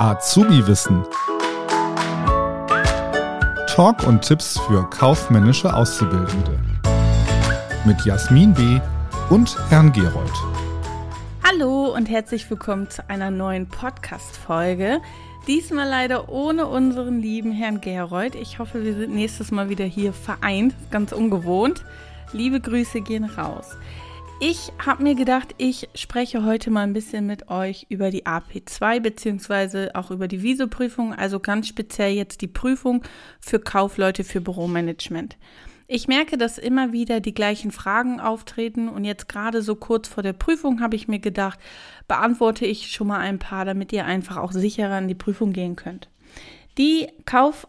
Azubi-Wissen. Talk und Tipps für kaufmännische Auszubildende. Mit Jasmin B. und Herrn Gerold. Hallo und herzlich willkommen zu einer neuen Podcast-Folge. Diesmal leider ohne unseren lieben Herrn Gerold. Ich hoffe, wir sind nächstes Mal wieder hier vereint. Ganz ungewohnt. Liebe Grüße gehen raus. Ich habe mir gedacht, ich spreche heute mal ein bisschen mit euch über die AP2 beziehungsweise auch über die Visoprüfung, also ganz speziell jetzt die Prüfung für Kaufleute für Büromanagement. Ich merke, dass immer wieder die gleichen Fragen auftreten und jetzt gerade so kurz vor der Prüfung habe ich mir gedacht, beantworte ich schon mal ein paar, damit ihr einfach auch sicherer in die Prüfung gehen könnt. Die Kauf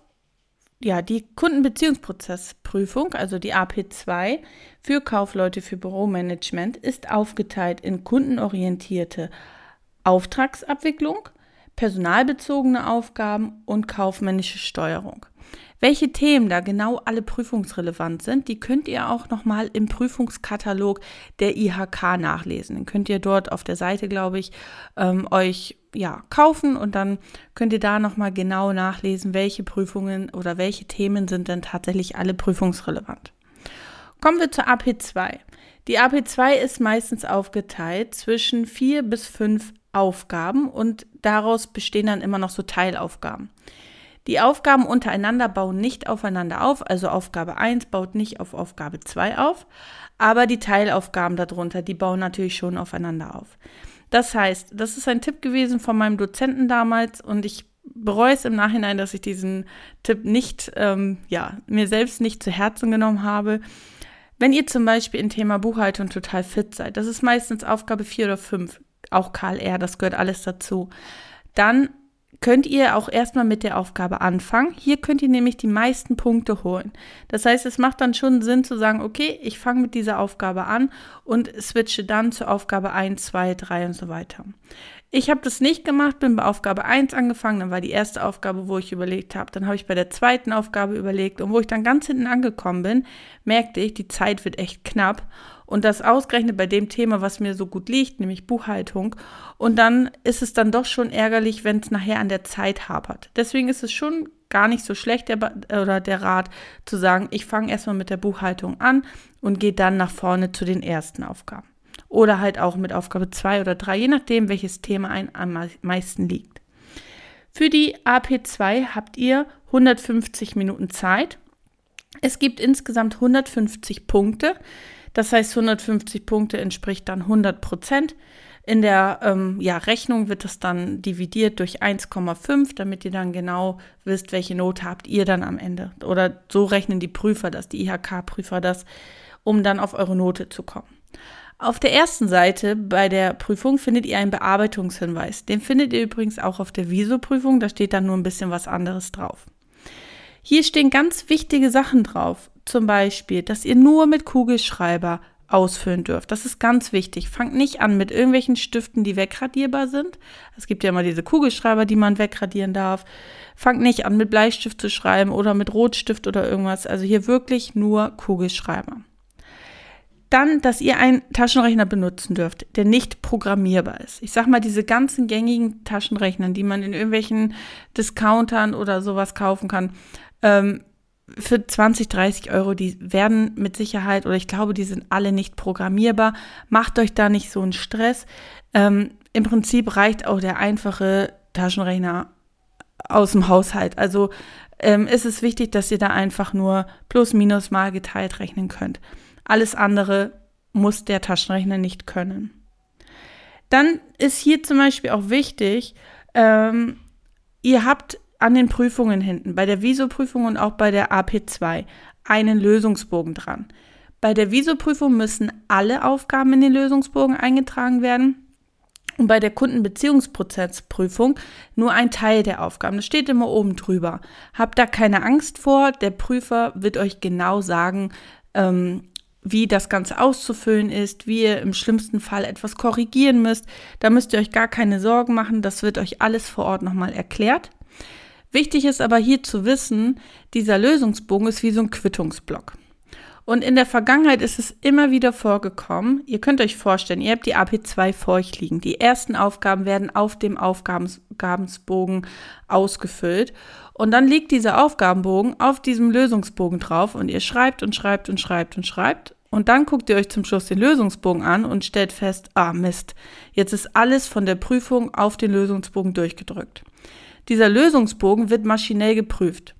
ja, die Kundenbeziehungsprozessprüfung, also die AP2 für Kaufleute für Büromanagement, ist aufgeteilt in kundenorientierte Auftragsabwicklung, personalbezogene Aufgaben und kaufmännische Steuerung. Welche Themen da genau alle prüfungsrelevant sind, die könnt ihr auch nochmal im Prüfungskatalog der IHK nachlesen. Den könnt ihr dort auf der Seite, glaube ich, ähm, euch ja, kaufen und dann könnt ihr da nochmal genau nachlesen, welche Prüfungen oder welche Themen sind denn tatsächlich alle prüfungsrelevant. Kommen wir zur AP2. Die AP2 ist meistens aufgeteilt zwischen vier bis fünf Aufgaben und daraus bestehen dann immer noch so Teilaufgaben. Die Aufgaben untereinander bauen nicht aufeinander auf, also Aufgabe 1 baut nicht auf Aufgabe 2 auf, aber die Teilaufgaben darunter, die bauen natürlich schon aufeinander auf. Das heißt, das ist ein Tipp gewesen von meinem Dozenten damals und ich bereue es im Nachhinein, dass ich diesen Tipp nicht, ähm, ja, mir selbst nicht zu Herzen genommen habe. Wenn ihr zum Beispiel im Thema Buchhaltung total fit seid, das ist meistens Aufgabe 4 oder 5, auch KLR, das gehört alles dazu, dann könnt ihr auch erstmal mit der Aufgabe anfangen. Hier könnt ihr nämlich die meisten Punkte holen. Das heißt, es macht dann schon Sinn zu sagen, okay, ich fange mit dieser Aufgabe an und switche dann zur Aufgabe 1, 2, 3 und so weiter. Ich habe das nicht gemacht, bin bei Aufgabe 1 angefangen, dann war die erste Aufgabe, wo ich überlegt habe. Dann habe ich bei der zweiten Aufgabe überlegt und wo ich dann ganz hinten angekommen bin, merkte ich, die Zeit wird echt knapp und das ausgerechnet bei dem Thema, was mir so gut liegt, nämlich Buchhaltung. Und dann ist es dann doch schon ärgerlich, wenn es nachher an der Zeit hapert. Deswegen ist es schon gar nicht so schlecht, der, oder der Rat zu sagen, ich fange erstmal mit der Buchhaltung an und gehe dann nach vorne zu den ersten Aufgaben. Oder halt auch mit Aufgabe 2 oder 3, je nachdem, welches Thema ein am meisten liegt. Für die AP2 habt ihr 150 Minuten Zeit. Es gibt insgesamt 150 Punkte. Das heißt, 150 Punkte entspricht dann 100 Prozent. In der ähm, ja, Rechnung wird das dann dividiert durch 1,5, damit ihr dann genau wisst, welche Note habt ihr dann am Ende. Oder so rechnen die Prüfer das, die IHK-Prüfer das, um dann auf eure Note zu kommen. Auf der ersten Seite bei der Prüfung findet ihr einen Bearbeitungshinweis. Den findet ihr übrigens auch auf der Viso-Prüfung, da steht dann nur ein bisschen was anderes drauf. Hier stehen ganz wichtige Sachen drauf. Zum Beispiel, dass ihr nur mit Kugelschreiber ausfüllen dürft. Das ist ganz wichtig. Fangt nicht an mit irgendwelchen Stiften, die wegradierbar sind. Es gibt ja immer diese Kugelschreiber, die man wegradieren darf. Fangt nicht an mit Bleistift zu schreiben oder mit Rotstift oder irgendwas. Also hier wirklich nur Kugelschreiber. Dann, dass ihr einen Taschenrechner benutzen dürft, der nicht programmierbar ist. Ich sag mal, diese ganzen gängigen Taschenrechner, die man in irgendwelchen Discountern oder sowas kaufen kann, ähm, für 20, 30 Euro, die werden mit Sicherheit, oder ich glaube, die sind alle nicht programmierbar. Macht euch da nicht so einen Stress. Ähm, Im Prinzip reicht auch der einfache Taschenrechner aus dem Haushalt. Also ähm, ist es wichtig, dass ihr da einfach nur plus minus mal geteilt rechnen könnt. Alles andere muss der Taschenrechner nicht können. Dann ist hier zum Beispiel auch wichtig, ähm, ihr habt an den Prüfungen hinten, bei der Visoprüfung und auch bei der AP2, einen Lösungsbogen dran. Bei der Visoprüfung müssen alle Aufgaben in den Lösungsbogen eingetragen werden und bei der Kundenbeziehungsprozessprüfung nur ein Teil der Aufgaben. Das steht immer oben drüber. Habt da keine Angst vor. Der Prüfer wird euch genau sagen, ähm, wie das Ganze auszufüllen ist, wie ihr im schlimmsten Fall etwas korrigieren müsst. Da müsst ihr euch gar keine Sorgen machen. Das wird euch alles vor Ort nochmal erklärt. Wichtig ist aber hier zu wissen, dieser Lösungsbogen ist wie so ein Quittungsblock. Und in der Vergangenheit ist es immer wieder vorgekommen. Ihr könnt euch vorstellen, ihr habt die AP2 vor euch liegen. Die ersten Aufgaben werden auf dem Aufgabensbogen ausgefüllt. Und dann liegt dieser Aufgabenbogen auf diesem Lösungsbogen drauf und ihr schreibt und schreibt und schreibt und schreibt. Und dann guckt ihr euch zum Schluss den Lösungsbogen an und stellt fest, ah Mist, jetzt ist alles von der Prüfung auf den Lösungsbogen durchgedrückt. Dieser Lösungsbogen wird maschinell geprüft.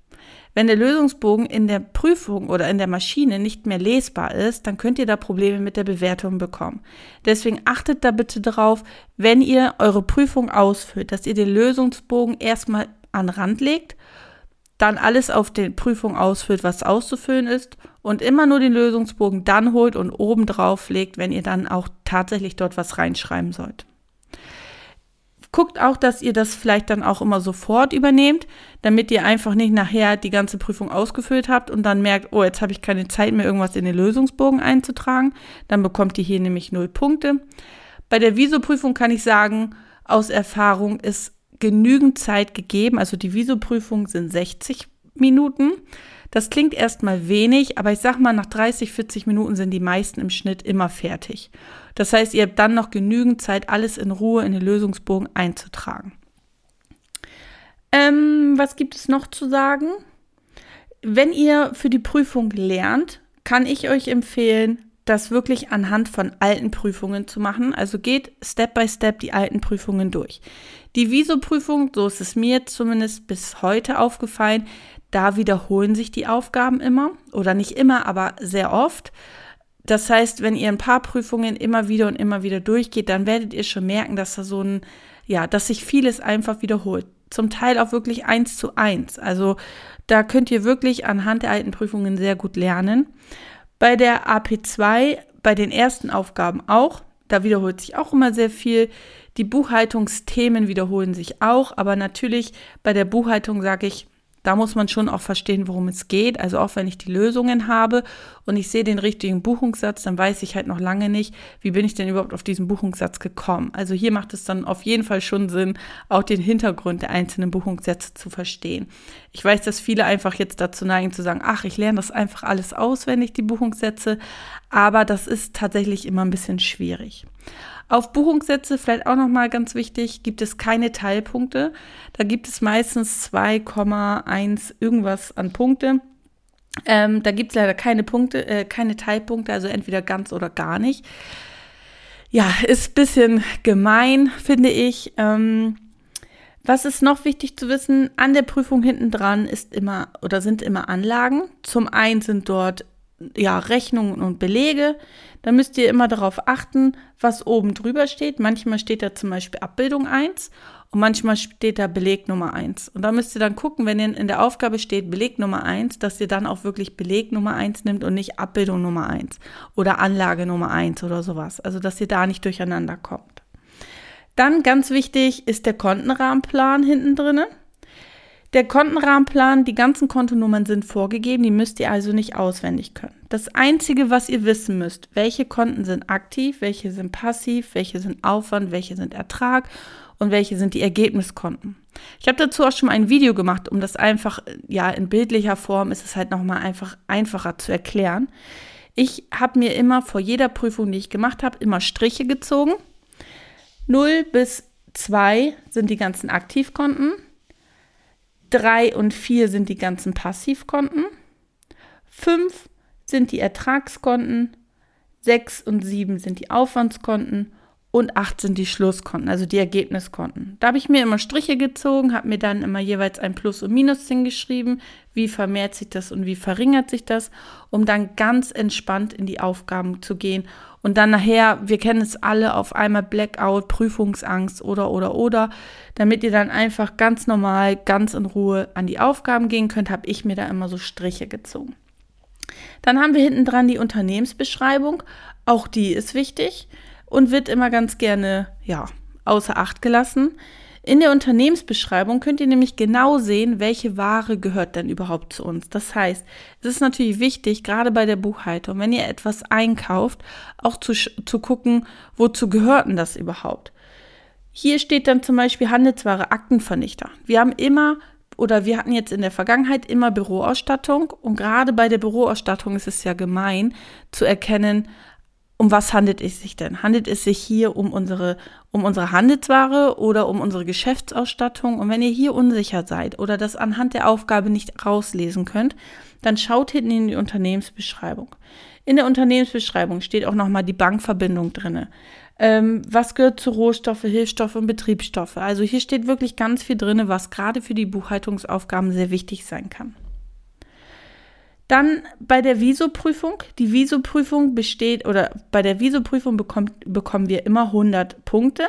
Wenn der Lösungsbogen in der Prüfung oder in der Maschine nicht mehr lesbar ist, dann könnt ihr da Probleme mit der Bewertung bekommen. Deswegen achtet da bitte drauf, wenn ihr eure Prüfung ausfüllt, dass ihr den Lösungsbogen erstmal an Rand legt, dann alles auf die Prüfung ausfüllt, was auszufüllen ist und immer nur den Lösungsbogen dann holt und oben drauf legt, wenn ihr dann auch tatsächlich dort was reinschreiben sollt. Guckt auch, dass ihr das vielleicht dann auch immer sofort übernehmt, damit ihr einfach nicht nachher die ganze Prüfung ausgefüllt habt und dann merkt, oh, jetzt habe ich keine Zeit mehr, irgendwas in den Lösungsbogen einzutragen. Dann bekommt ihr hier nämlich null Punkte. Bei der Visoprüfung kann ich sagen, aus Erfahrung ist genügend Zeit gegeben. Also die Visoprüfung sind 60 Minuten. Das klingt erstmal wenig, aber ich sag mal, nach 30, 40 Minuten sind die meisten im Schnitt immer fertig. Das heißt, ihr habt dann noch genügend Zeit, alles in Ruhe in den Lösungsbogen einzutragen. Ähm, was gibt es noch zu sagen? Wenn ihr für die Prüfung lernt, kann ich euch empfehlen, das wirklich anhand von alten Prüfungen zu machen. Also geht Step by Step die alten Prüfungen durch. Die Viso-Prüfung, so ist es mir zumindest bis heute aufgefallen, da wiederholen sich die Aufgaben immer oder nicht immer, aber sehr oft. Das heißt, wenn ihr ein paar Prüfungen immer wieder und immer wieder durchgeht, dann werdet ihr schon merken, dass da so ein, ja, dass sich vieles einfach wiederholt. Zum Teil auch wirklich eins zu eins. Also da könnt ihr wirklich anhand der alten Prüfungen sehr gut lernen. Bei der AP2, bei den ersten Aufgaben auch, da wiederholt sich auch immer sehr viel. Die Buchhaltungsthemen wiederholen sich auch, aber natürlich bei der Buchhaltung sage ich, da muss man schon auch verstehen, worum es geht. Also auch wenn ich die Lösungen habe und ich sehe den richtigen Buchungssatz, dann weiß ich halt noch lange nicht, wie bin ich denn überhaupt auf diesen Buchungssatz gekommen. Also hier macht es dann auf jeden Fall schon Sinn, auch den Hintergrund der einzelnen Buchungssätze zu verstehen. Ich weiß, dass viele einfach jetzt dazu neigen zu sagen, ach, ich lerne das einfach alles auswendig, die Buchungssätze, aber das ist tatsächlich immer ein bisschen schwierig. Auf Buchungssätze vielleicht auch nochmal ganz wichtig, gibt es keine Teilpunkte. Da gibt es meistens 2,1 irgendwas an Punkte. Ähm, da gibt es leider keine Punkte, äh, keine Teilpunkte, also entweder ganz oder gar nicht. Ja, ist ein bisschen gemein, finde ich. Ähm, was ist noch wichtig zu wissen? An der Prüfung hinten dran ist immer oder sind immer Anlagen. Zum einen sind dort ja, Rechnungen und Belege, dann müsst ihr immer darauf achten, was oben drüber steht. Manchmal steht da zum Beispiel Abbildung 1 und manchmal steht da Beleg Nummer 1. Und da müsst ihr dann gucken, wenn in der Aufgabe steht Beleg Nummer 1, dass ihr dann auch wirklich Beleg Nummer 1 nimmt und nicht Abbildung Nummer 1 oder Anlage Nummer 1 oder sowas. Also, dass ihr da nicht durcheinander kommt. Dann ganz wichtig ist der Kontenrahmenplan hinten drinnen. Der Kontenrahmenplan, die ganzen Kontonummern sind vorgegeben, die müsst ihr also nicht auswendig können. Das Einzige, was ihr wissen müsst, welche Konten sind aktiv, welche sind passiv, welche sind Aufwand, welche sind Ertrag und welche sind die Ergebniskonten. Ich habe dazu auch schon mal ein Video gemacht, um das einfach, ja, in bildlicher Form ist es halt nochmal einfach einfacher zu erklären. Ich habe mir immer vor jeder Prüfung, die ich gemacht habe, immer Striche gezogen. 0 bis 2 sind die ganzen Aktivkonten. 3 und 4 sind die ganzen Passivkonten. 5 sind die Ertragskonten. 6 und 7 sind die Aufwandskonten und 8 sind die Schlusskonten, also die Ergebniskonten. Da habe ich mir immer Striche gezogen, habe mir dann immer jeweils ein Plus- und Minus hingeschrieben, wie vermehrt sich das und wie verringert sich das, um dann ganz entspannt in die Aufgaben zu gehen und dann nachher, wir kennen es alle, auf einmal Blackout, Prüfungsangst oder oder oder, damit ihr dann einfach ganz normal, ganz in Ruhe an die Aufgaben gehen könnt, habe ich mir da immer so Striche gezogen. Dann haben wir hinten dran die Unternehmensbeschreibung, auch die ist wichtig und wird immer ganz gerne, ja, außer Acht gelassen. In der Unternehmensbeschreibung könnt ihr nämlich genau sehen, welche Ware gehört denn überhaupt zu uns. Das heißt, es ist natürlich wichtig, gerade bei der Buchhaltung, wenn ihr etwas einkauft, auch zu, zu gucken, wozu gehört denn das überhaupt. Hier steht dann zum Beispiel Handelsware Aktenvernichter. Wir haben immer oder wir hatten jetzt in der Vergangenheit immer Büroausstattung und gerade bei der Büroausstattung ist es ja gemein zu erkennen, um was handelt es sich denn? Handelt es sich hier um unsere, um unsere Handelsware oder um unsere Geschäftsausstattung? Und wenn ihr hier unsicher seid oder das anhand der Aufgabe nicht rauslesen könnt, dann schaut hinten in die Unternehmensbeschreibung. In der Unternehmensbeschreibung steht auch nochmal die Bankverbindung drinne. Ähm, was gehört zu Rohstoffe, Hilfsstoffe und Betriebsstoffe? Also hier steht wirklich ganz viel drinne, was gerade für die Buchhaltungsaufgaben sehr wichtig sein kann. Dann bei der Visoprüfung. Die Visoprüfung besteht oder bei der Visoprüfung bekommen wir immer 100 Punkte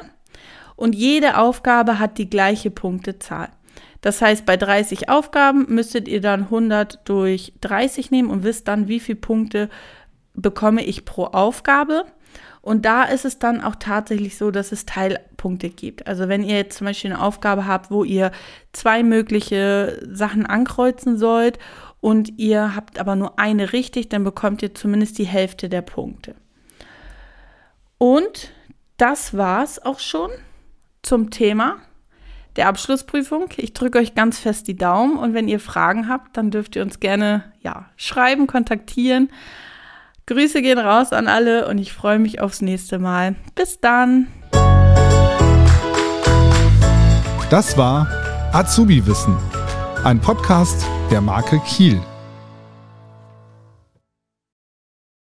und jede Aufgabe hat die gleiche Punktezahl. Das heißt, bei 30 Aufgaben müsstet ihr dann 100 durch 30 nehmen und wisst dann, wie viele Punkte bekomme ich pro Aufgabe. Und da ist es dann auch tatsächlich so, dass es Teilpunkte gibt. Also wenn ihr jetzt zum Beispiel eine Aufgabe habt, wo ihr zwei mögliche Sachen ankreuzen sollt und ihr habt aber nur eine richtig, dann bekommt ihr zumindest die Hälfte der Punkte. Und das war's auch schon zum Thema der Abschlussprüfung. Ich drücke euch ganz fest die Daumen und wenn ihr Fragen habt, dann dürft ihr uns gerne ja, schreiben, kontaktieren. Grüße gehen raus an alle und ich freue mich aufs nächste Mal. Bis dann. Das war Azubi Wissen ein Podcast der Marke Kiel.